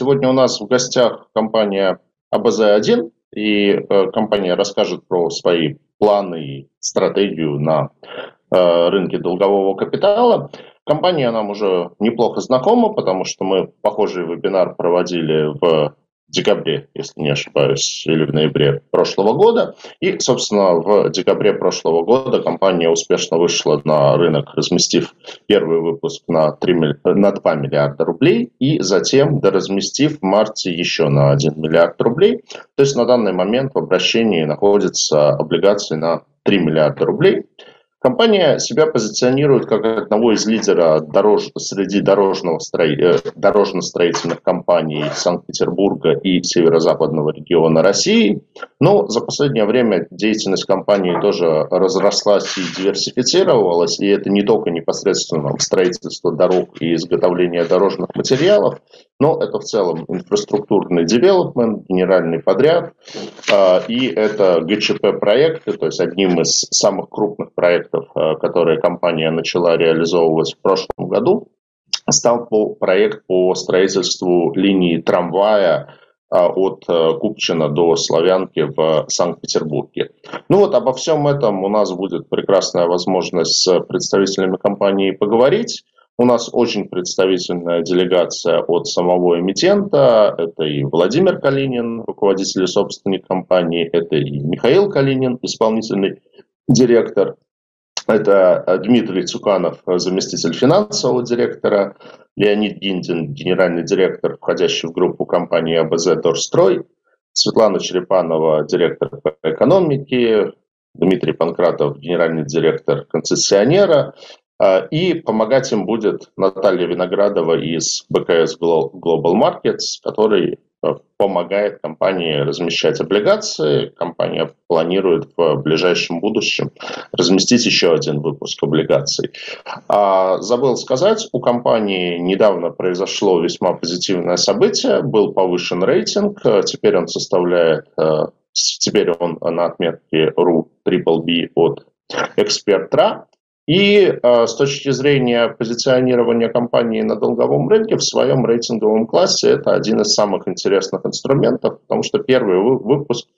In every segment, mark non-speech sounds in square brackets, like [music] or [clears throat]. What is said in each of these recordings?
Сегодня у нас в гостях компания АБЗ-1, и э, компания расскажет про свои планы и стратегию на э, рынке долгового капитала. Компания нам уже неплохо знакома, потому что мы похожий вебинар проводили в декабре, если не ошибаюсь, или в ноябре прошлого года. И, собственно, в декабре прошлого года компания успешно вышла на рынок, разместив первый выпуск на, 3, на 2 миллиарда рублей и затем доразместив в марте еще на 1 миллиард рублей. То есть на данный момент в обращении находятся облигации на 3 миллиарда рублей. Компания себя позиционирует как одного из лидеров дорож... среди дорожного стро... Э, дорожно-строительных компаний Санкт-Петербурга и северо-западного региона России. Но за последнее время деятельность компании тоже разрослась и диверсифицировалась, и это не только непосредственно строительство дорог и изготовление дорожных материалов, но это в целом инфраструктурный девелопмент, генеральный подряд, а, и это ГЧП-проекты, то есть одним из самых крупных проектов, а, которые компания начала реализовывать в прошлом году, стал проект по строительству линии трамвая а, от Купчина до Славянки в Санкт-Петербурге. Ну вот обо всем этом у нас будет прекрасная возможность с представителями компании поговорить. У нас очень представительная делегация от самого эмитента. Это и Владимир Калинин, руководитель и собственник компании. Это и Михаил Калинин, исполнительный директор. Это Дмитрий Цуканов, заместитель финансового директора. Леонид Гиндин, генеральный директор, входящий в группу компании АБЗ Дорстрой. Светлана Черепанова, директор по экономике. Дмитрий Панкратов, генеральный директор концессионера. А, и помогать им будет Наталья Виноградова из БКС Global Markets, который помогает компании размещать облигации. Компания планирует в ближайшем будущем разместить еще один выпуск облигаций. А, забыл сказать, у компании недавно произошло весьма позитивное событие. Был повышен рейтинг. Теперь он составляет, теперь он на отметке RU Triple B от Экспертра. И э, с точки зрения позиционирования компании на долговом рынке в своем рейтинговом классе это один из самых интересных инструментов, потому что первый выпуск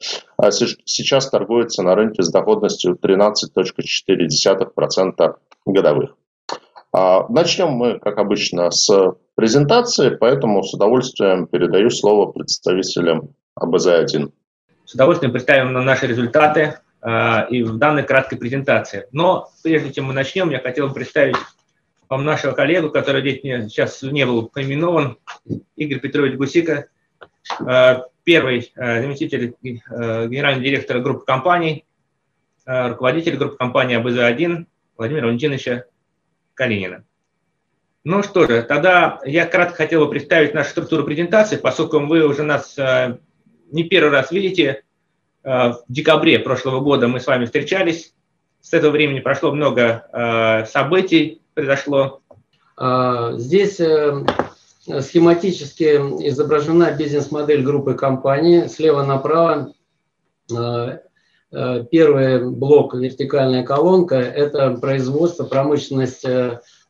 э, сейчас торгуется на рынке с доходностью 13.4% годовых. Э, начнем мы, как обычно, с презентации, поэтому с удовольствием передаю слово представителям АБЗ-1. С удовольствием представим наши результаты а, и в данной краткой презентации. Но прежде чем мы начнем, я хотел бы представить вам нашего коллегу, который здесь сейчас не был поименован, Игорь Петрович Гусика, а, первый а, заместитель генерального директора группы компаний, руководитель группы компании АБЗ-1 Владимира Валентиновича Калинина. Ну что же, тогда я кратко хотел бы представить нашу структуру презентации, поскольку вы уже нас не первый раз видите, Э, в декабре прошлого года мы с вами встречались. С этого времени прошло много э, событий, произошло. А, здесь э, схематически изображена бизнес-модель группы компаний. Слева направо первый блок, вертикальная колонка, это производство, промышленность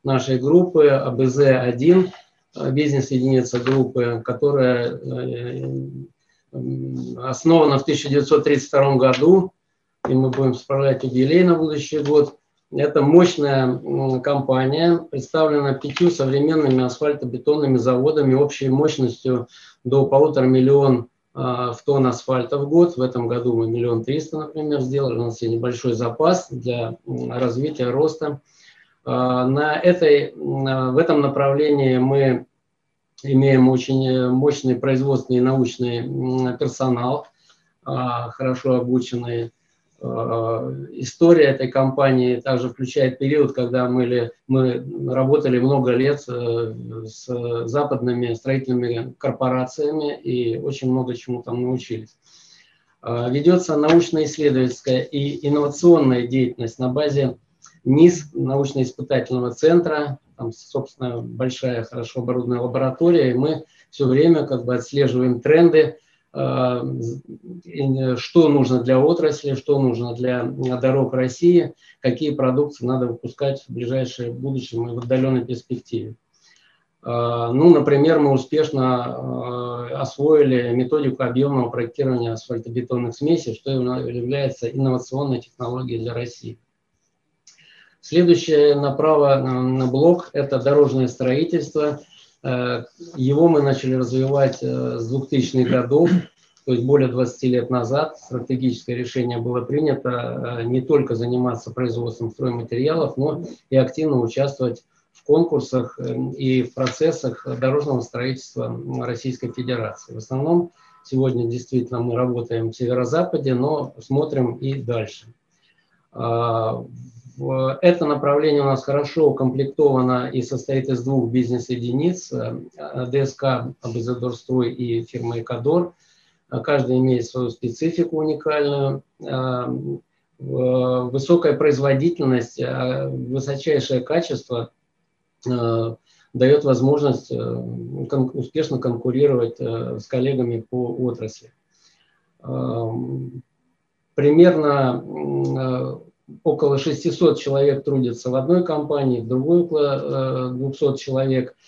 нашей группы АБЗ-1, бизнес-единица группы, которая основана в 1932 году, и мы будем справлять юбилей на будущий год. Это мощная компания, представлена пятью современными асфальтобетонными заводами общей мощностью до полутора миллион а, в тонн асфальта в год. В этом году мы миллион триста, например, сделали. У нас есть небольшой запас для развития, роста. А, на этой, в этом направлении мы имеем очень э, мощный производственный и научный персонал, а, хорошо обученный. А, история этой компании также включает период, когда мы, мы работали много лет э, с западными строительными корпорациями и очень много чему там научились. А, ведется научно-исследовательская и инновационная деятельность на базе НИС, научно-испытательного центра, там, собственно, большая, хорошо оборудованная лаборатория, и мы все время как бы отслеживаем тренды, э, что нужно для отрасли, что нужно для дорог России, какие продукты надо выпускать в ближайшее будущее и в отдаленной перспективе. Ну, например, мы успешно освоили методику объемного проектирования асфальтобетонных смесей, что является инновационной технологией для России. Следующее направо на блок – это дорожное строительство. Его мы начали развивать с 2000-х годов то есть более 20 лет назад стратегическое решение было принято э, не только заниматься производством стройматериалов, но и активно участвовать в конкурсах э, и в процессах дорожного строительства Российской Федерации. В основном сегодня действительно мы работаем в северо-западе, но смотрим и дальше. А, это направление у нас хорошо укомплектовано и состоит из двух бизнес-единиц, э, ДСК «Абазадорстрой» и фирма «Экадор», а каждый имеет свою специфику уникальную, а, высокая производительность, а, высочайшее качество дает возможность э, успешно конкурировать э, с коллегами по отрасли. Примерно э, около 600 человек трудятся в одной компании, в другой около 200 человек –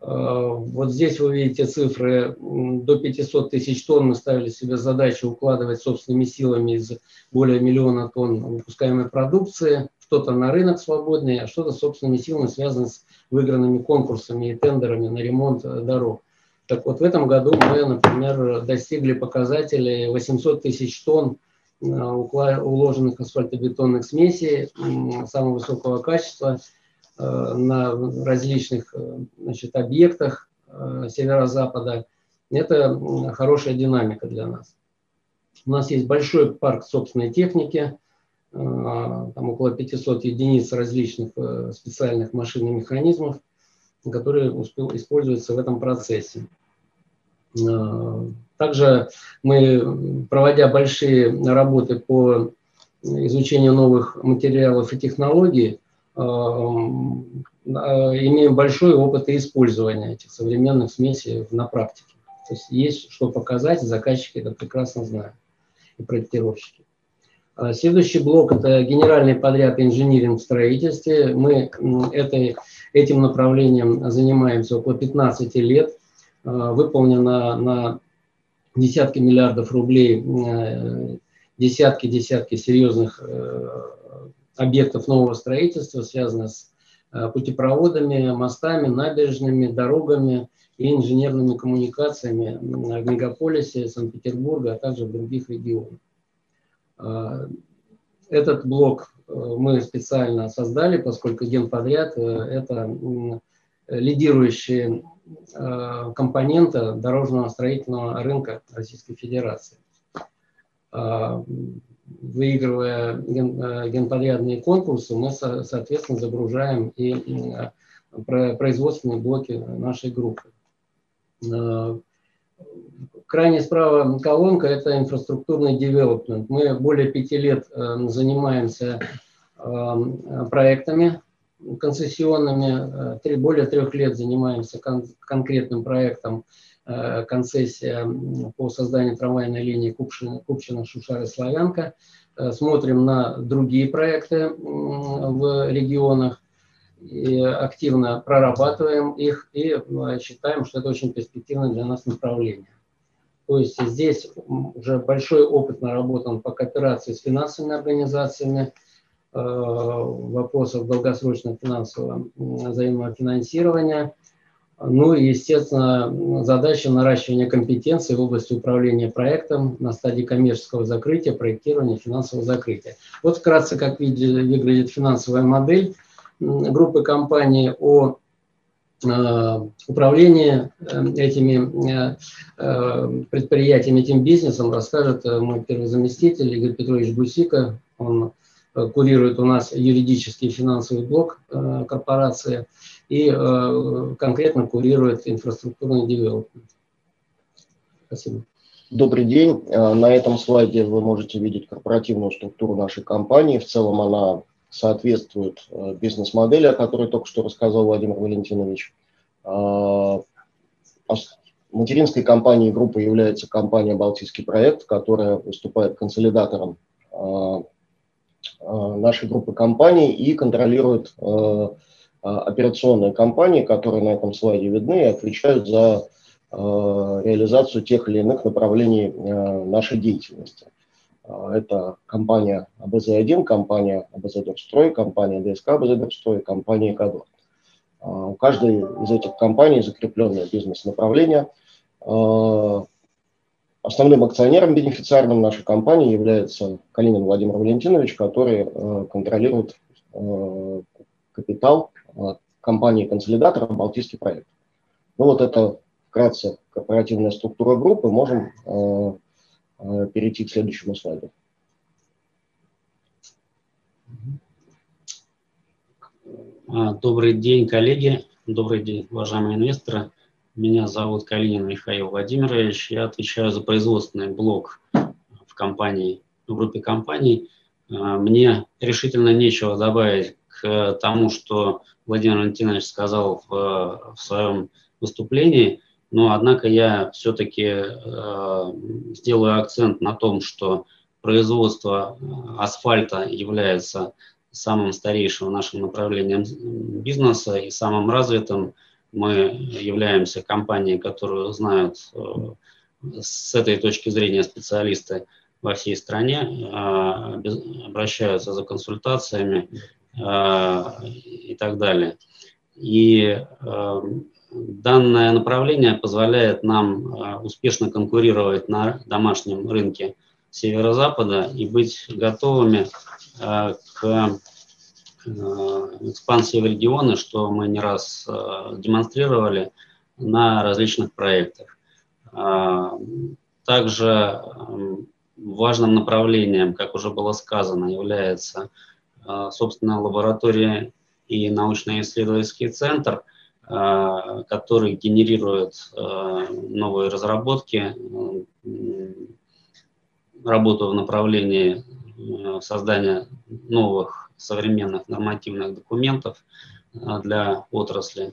Э, вот здесь вы видите цифры, до 500 тысяч тонн мы ставили себе задачу укладывать собственными силами из более миллиона тонн выпускаемой продукции, что-то на рынок свободный, а что-то собственными силами связано с выигранными конкурсами и тендерами на ремонт э, дорог. Так вот, в этом году мы, например, достигли показателей 800 тысяч тонн э, уложенных асфальтобетонных смесей самого высокого качества – Э, на различных э, значит, объектах э, северо-запада. Это хорошая динамика для нас. У нас есть большой парк собственной техники, там около 500 единиц различных специальных машин и механизмов, которые используются в этом процессе. Также мы, проводя большие работы по изучению новых материалов и технологий, Эм, э, имеем большой опыт использования этих современных смесей на практике. То есть есть что показать, заказчики это прекрасно знают, и проектировщики. Следующий блок – это генеральный подряд инжиниринг в строительстве. Мы этой, этим направлением занимаемся около 15 лет. Э, выполнено на десятки миллиардов рублей, десятки-десятки э, серьезных объектов нового строительства, связанных с э, путепроводами, мостами, набережными, дорогами и инженерными коммуникациями в мегаполисе Санкт-Петербурга, а также в других регионах. Этот блок э, мы специально создали, поскольку генподряд э, – это лидирующие компонента дорожного строительного рынка Российской Федерации. А, выигрывая ген, э, генподрядные конкурсы, мы, соответственно, загружаем и э, производственные блоки нашей группы. Э, крайне справа колонка – это инфраструктурный девелопмент. Мы более пяти лет занимаемся проектами концессионными, более трех лет занимаемся конкретным проектом Э, концессия по созданию трамвайной линии Купчино, Купчино Шушары, Славянка. Э, смотрим на другие проекты в регионах, и активно прорабатываем их и э, считаем, что это очень перспективное для нас направление. То есть здесь уже большой опыт наработан по кооперации с финансовыми организациями, вопросов долгосрочного финансового взаимного финансирования – ну и, естественно, задача наращивания компетенций в области управления проектом на стадии коммерческого закрытия, проектирования, финансового закрытия. Вот вкратце, как выглядит финансовая модель группы компаний о э, управлении э, этими э, предприятиями, этим бизнесом расскажет мой первый заместитель Игорь Петрович Бусика. Он курирует у нас юридический и финансовый блок корпорации и э, конкретно курирует инфраструктурный девелопмент. Спасибо. Добрый день. Э, на этом слайде вы можете видеть корпоративную структуру нашей компании. В целом она соответствует э, бизнес-модели, о которой только что рассказал Владимир Валентинович. Материнской компанией группы является компания «Балтийский проект», которая выступает консолидатором нашей группы компаний и контролирует операционные компании, которые на этом слайде видны и отвечают за реализацию тех или иных направлений нашей деятельности. Это компания АБЗ-1, компания АБЗ-Дорстрой, компания ДСК АБЗ-Дорстрой, компания Экадор. У каждой из этих компаний закрепленное бизнес-направление. Основным акционером бенефициарным нашей компании является Калинин Владимир Валентинович, который э, контролирует э, капитал э, компании-консолидатора «Балтийский проект». Ну вот это вкратце корпоративная структура группы. Можем перейти к следующему слайду. А, добрый день, коллеги. Добрый день, уважаемые инвесторы. Меня зовут Калинин Михаил Владимирович. Я отвечаю за производственный блок в компании, в группе компаний. А, мне решительно нечего добавить к тому, что Владимир Валентинович сказал в, в своем выступлении, но однако я все-таки э, сделаю акцент на том, что производство асфальта является самым старейшим нашим направлением бизнеса и самым развитым мы являемся компанией, которую знают э, с этой точки зрения специалисты во всей стране, а, обращаются за консультациями а, и так далее. И э, данное направление позволяет нам успешно конкурировать на домашнем рынке северо-запада и быть готовыми к Э, экспансии в регионы, что мы не раз э, демонстрировали на различных проектах. А, также важным направлением, как уже было сказано, является э, собственная лаборатория и научно-исследовательский центр, который генерирует новые разработки, работу в направлении создания новых современных нормативных документов а, для отрасли,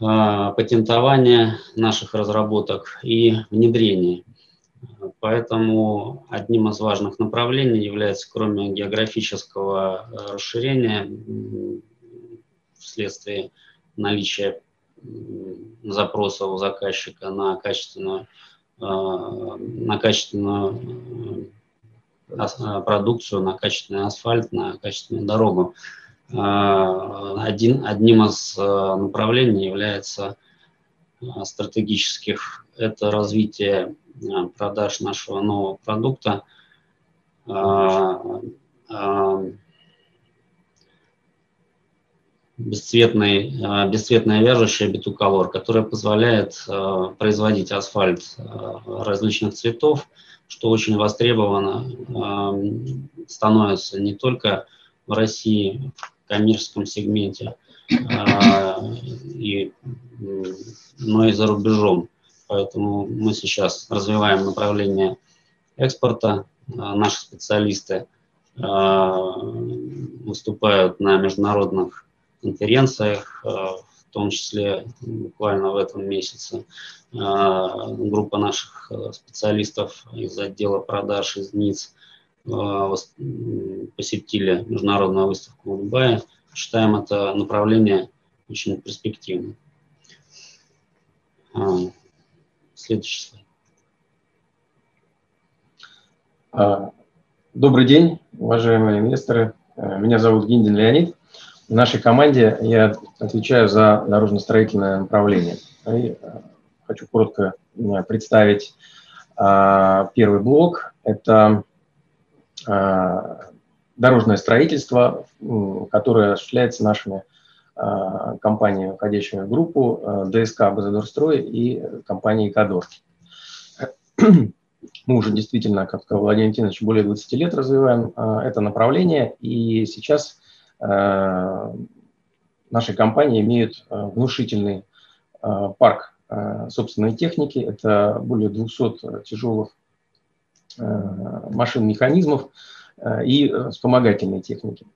а, патентование наших разработок и внедрение. Поэтому одним из важных направлений является, кроме географического а, расширения вследствие наличия запроса у заказчика на качественную, на качественную Э, продукцию на качественный асфальт, на качественную дорогу. Э, один, одним из э, направлений является стратегических – это развитие продаж нашего нового продукта, бесцветный, бесцветная вяжущая битуколор, которая позволяет производить асфальт различных цветов, что очень востребовано, становится не только в России, в коммерческом сегменте, а, и, но и за рубежом. Поэтому мы сейчас развиваем направление экспорта. А, наши специалисты а, выступают на международных конференциях, в том числе буквально в этом месяце а, группа наших э, специалистов из отдела продаж из НИЦ а, посетили международную выставку в Дубае. Считаем это направление очень перспективным. А, следующий слайд. Добрый день, уважаемые инвесторы. Э, меня зовут Гиндин Леонид. В нашей команде я отвечаю за дорожно-строительное направление. И э, хочу коротко э, представить э, первый блок. Это дорожное строительство, которое осуществляется нашими компаниями, входящими в группу ДСК «Базадорстрой» и компанией «Кадор». [clears throat] Мы уже действительно, как сказал Владимир Валентинович, более 20 лет развиваем это направление, и сейчас наши компании имеют э, внушительный э, парк собственной техники. Это более 200 тяжелых машин, механизмов и вспомогательной техники.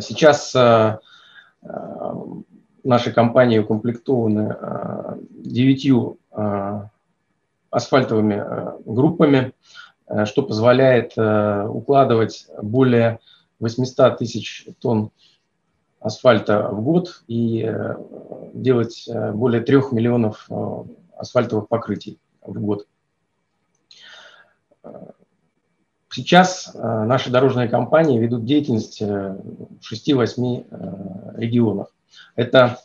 Сейчас наши компании укомплектованы девятью асфальтовыми группами, что позволяет укладывать более 800 тысяч тонн асфальта в год и делать более 3 миллионов асфальтовых покрытий в год. Сейчас наши дорожные компании ведут деятельность в 6-8 регионах. Это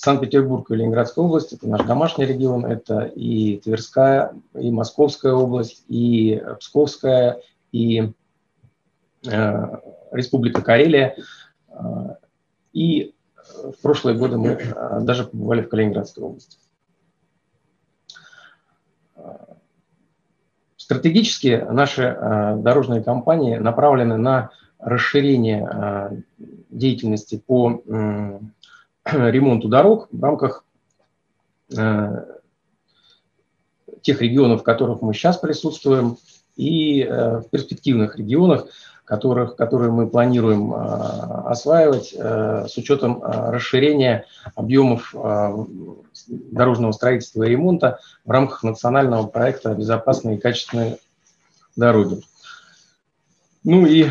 Санкт-Петербург и Ленинградская область, это наш домашний регион, это и Тверская, и Московская область, и Псковская, и э, Республика Карелия. Э, и в прошлые годы мы э, даже побывали в Калининградской области. Стратегически наши э, дорожные компании направлены на расширение э, деятельности по [clears throat] ремонту дорог в рамках э, тех регионов, в которых мы сейчас присутствуем, и э, в перспективных регионах, которых, которые мы планируем э, осваивать с учетом расширения объемов дорожного строительства и ремонта в рамках национального проекта «Безопасные и качественные дороги». Ну и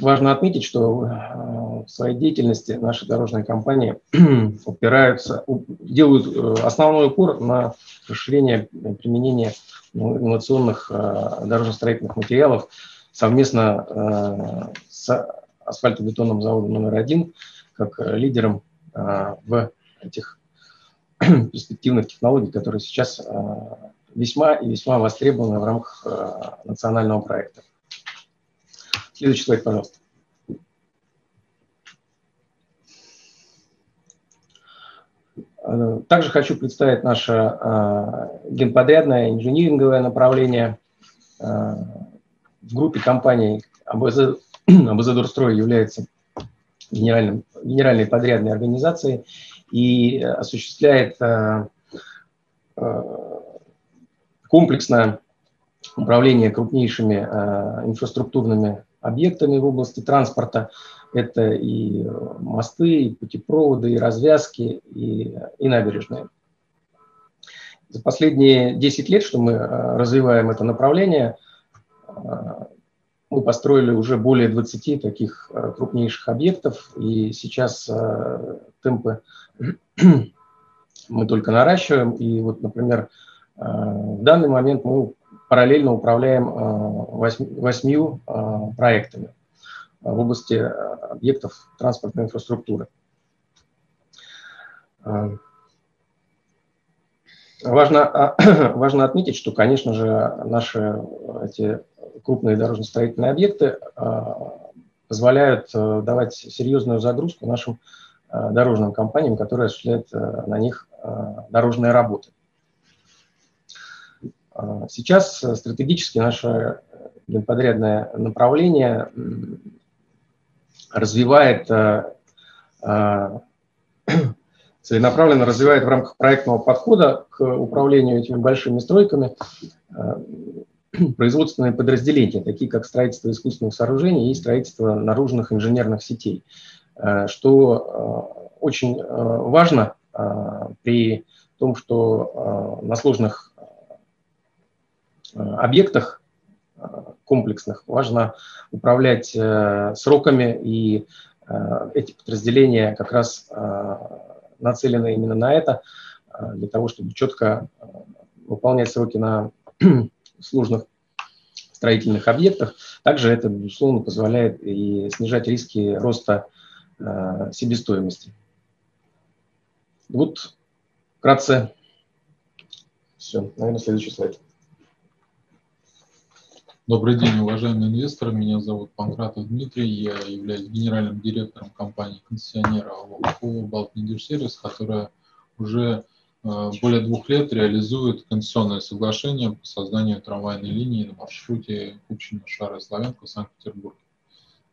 Важно отметить, что э, в своей деятельности наши дорожные компании [clears throat] упираются, делают э, основной упор на расширение применения инновационных э, дорожно-строительных материалов совместно с асфальтобетонным заводом номер один, как лидером в этих [clears throat] перспективных технологий, которые сейчас весьма и весьма востребованы в рамках национального проекта. Следующий слайд, пожалуйста. Э, также хочу представить наше э, генподрядное инжиниринговое направление. Э, в группе компаний АБЗ, [clears throat] АБЗ Дурстрой является генеральным, генеральной подрядной организацией и осуществляет комплексное управление крупнейшими инфраструктурными объектами в области транспорта. Это и мосты, и путепроводы, и развязки, и, и набережные. За последние 10 лет, что мы э, развиваем это направление, э, мы построили уже более 20 таких э, крупнейших объектов, и сейчас темпы [clears throat] мы только наращиваем. И вот, например, в данный момент мы параллельно управляем э, восьмию э, проектами в области э, объектов транспортной инфраструктуры. Важно, [clears throat] важно отметить, что, конечно же, наши эти крупные дорожно-строительные объекты позволяют давать серьезную загрузку нашим дорожным компаниям, которые осуществляют на них дорожные работы. А, сейчас э, стратегически наше генподрядное направление развивает, э, а, целенаправленно развивает в рамках проектного подхода к управлению этими большими стройками а, [clears throat] производственные подразделения, такие как строительство искусственных сооружений и строительство наружных инженерных сетей, что очень важно при том, что на сложных Э, объектах э, комплексных важно управлять э, сроками, и эти подразделения как раз нацелены именно на это, для того, чтобы четко выполнять сроки на [clears throat] сложных строительных объектах. Также это, безусловно, позволяет и снижать риски роста себестоимости. Вот вкратце все. Наверное, следующий слайд. Добрый день, уважаемые инвесторы. Меня зовут Панкратов Дмитрий. Я являюсь генеральным директором компании концессионера ООО «Балтмедиrsервис», которая уже э, более двух лет реализует концессионное соглашение по созданию трамвайной линии на маршруте Купчино, Шара, Славянка, Санкт-Петербург.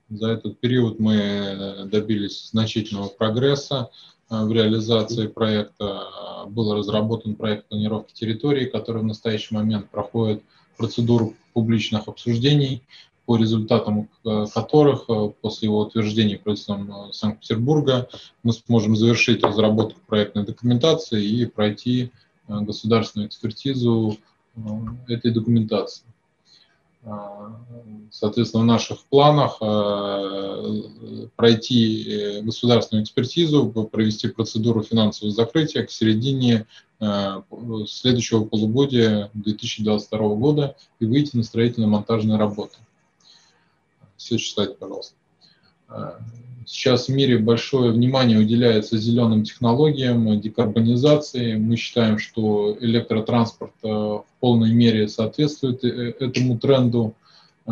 За этот период мы э, добились значительного прогресса э, в реализации проекта. Был разработан проект планировки территории, который в настоящий момент проходит процедуру публичных обсуждений, по результатам э, которых э, после его утверждения правительством э, Санкт-Петербурга мы сможем завершить разработку проектной документации и пройти государственную экспертизу этой документации. соответственно, в наших планах пройти государственную экспертизу, провести процедуру финансового закрытия к середине следующего полугодия 2022 года и выйти на строительно-монтажные работы. Следующий слайд, пожалуйста. Сейчас в мире большое внимание уделяется зеленым технологиям, декарбонизации. Мы считаем, что электротранспорт э, в полной мере соответствует э, этому тренду, э,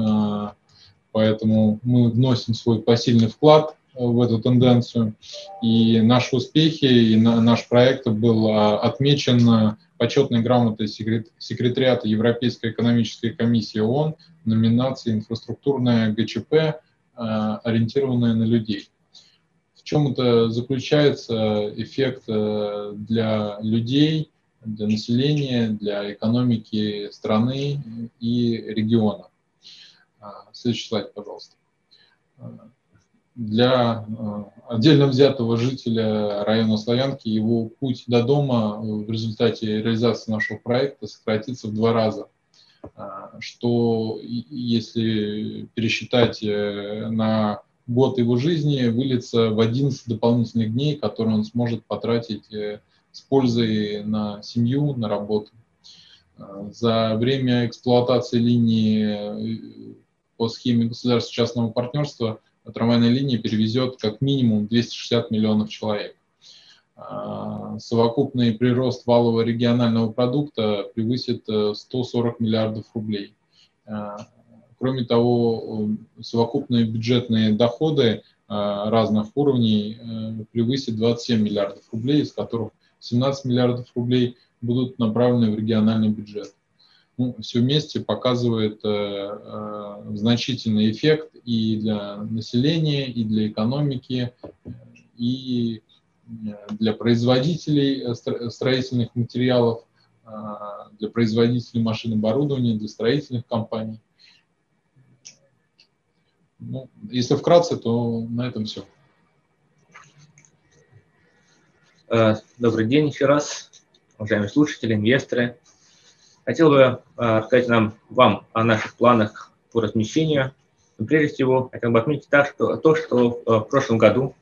поэтому мы вносим свой посильный вклад в эту тенденцию. И наши успехи, и наш проект был отмечен почетной грамотой секретариата Европейской экономической комиссии ООН номинации «Инфраструктурная ГЧП» Э, ориентированная на людей. В чем это заключается эффект э, для людей, для населения, для экономики страны и региона? А, следующий слайд, пожалуйста. Для э, отдельно взятого жителя района Славянки его путь до дома в результате реализации нашего проекта сократится в два раза. А, что если пересчитать э, на год его жизни, выльется в 11 дополнительных дней, которые он сможет потратить э, с пользой на семью, на работу. За время эксплуатации линии э, по схеме государственно-частного партнерства трамвайная линия перевезет как минимум 260 миллионов человек. А, совокупный прирост валового регионального продукта превысит 140 э, миллиардов рублей. А, кроме того, совокупные бюджетные доходы а, разных уровней э, превысит 27 миллиардов рублей, из которых 17 миллиардов рублей будут направлены в региональный бюджет. Ну, все вместе показывает э, э, значительный эффект и для населения, и для экономики, и для производителей э, строительных материалов, а, для производителей машин оборудования, для строительных компаний. Ну, если вкратце, то на этом все. Э, добрый день еще раз, уважаемые слушатели, инвесторы. Хотел бы э, рассказать нам, вам о наших планах по размещению. Но прежде всего, хотел бы отметить так, что, то, что в прошлом году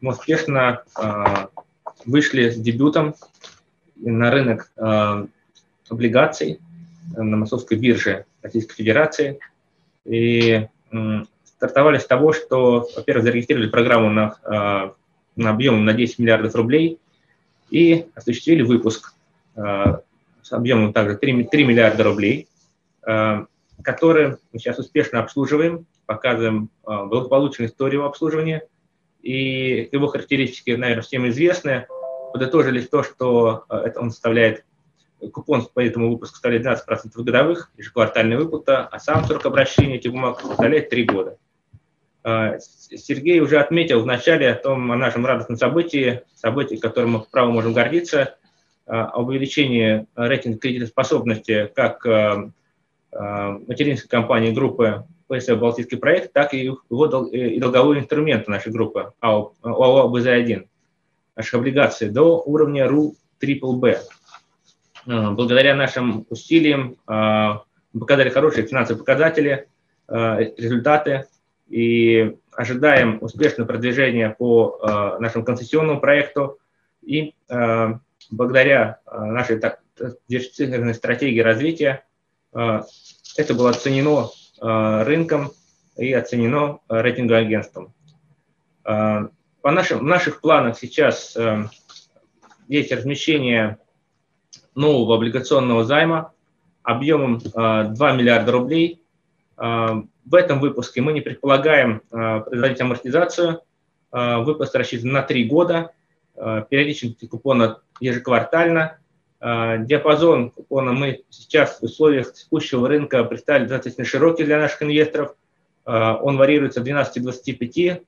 мы успешно а, вышли с дебютом на рынок а, облигаций на Московской бирже Российской Федерации. И стартовали с того, что, во-первых, зарегистрировали программу на, а, на объем на 10 миллиардов рублей и осуществили выпуск с объемом также 3, 3 миллиарда рублей, который мы сейчас успешно обслуживаем, показываем благополучную историю обслуживания – и его характеристики, наверное, всем известны. Подытожили то, что э, это он составляет, купон по этому выпуску составляет 12% годовых, ежеквартальная выплата, а сам срок обращения этих бумаг составляет 3 года. Э, Сергей уже отметил в начале о том, о нашем радостном событии, событии, которым мы вправо можем гордиться, э, об увеличении рейтинга кредитоспособности как материнской компании группы ПСФ «Балтийский проект», так и его э, и долговые инструменты нашей группы АО, АО БЗ-1, наших облигаций, до уровня РУ ББ. Э, благодаря нашим усилиям э, мы показали хорошие финансовые показатели, результаты и ожидаем успешного продвижения по нашему концессионному проекту и благодаря нашей так, диверсифицированной стратегии развития это было оценено Э, рынком и оценено рейтинговым агентством. По нашим, в наших планах сейчас есть размещение нового облигационного займа объемом 2 миллиарда рублей. В этом выпуске мы не предполагаем производить амортизацию. Выпуск рассчитан на 3 года. Периодичность купона ежеквартально. А, диапазон купона мы сейчас в условиях текущего рынка представили достаточно широкий для наших инвесторов. А, он варьируется от 12-25%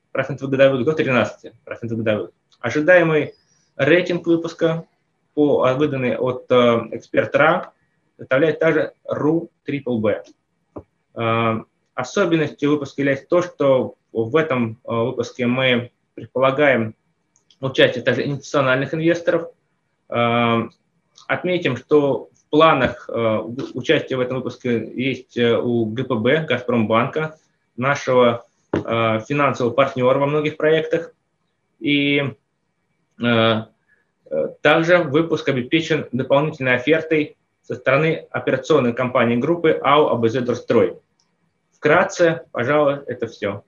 годовых до 13% годовых. Ожидаемый рейтинг выпуска, по, а, выданный от эксперта составляет также RU Triple Особенностью выпуска является то, что в этом выпуске мы предполагаем участие также институциональных инвесторов, Отметим, что планах участие в этом выпуске есть у ГПБ, Газпромбанка, нашего финансового партнера во многих проектах. И также выпуск обеспечен дополнительной офертой со стороны операционной компании группы АО АБЗ Дорстрой. Вкратце, пожалуй, это все.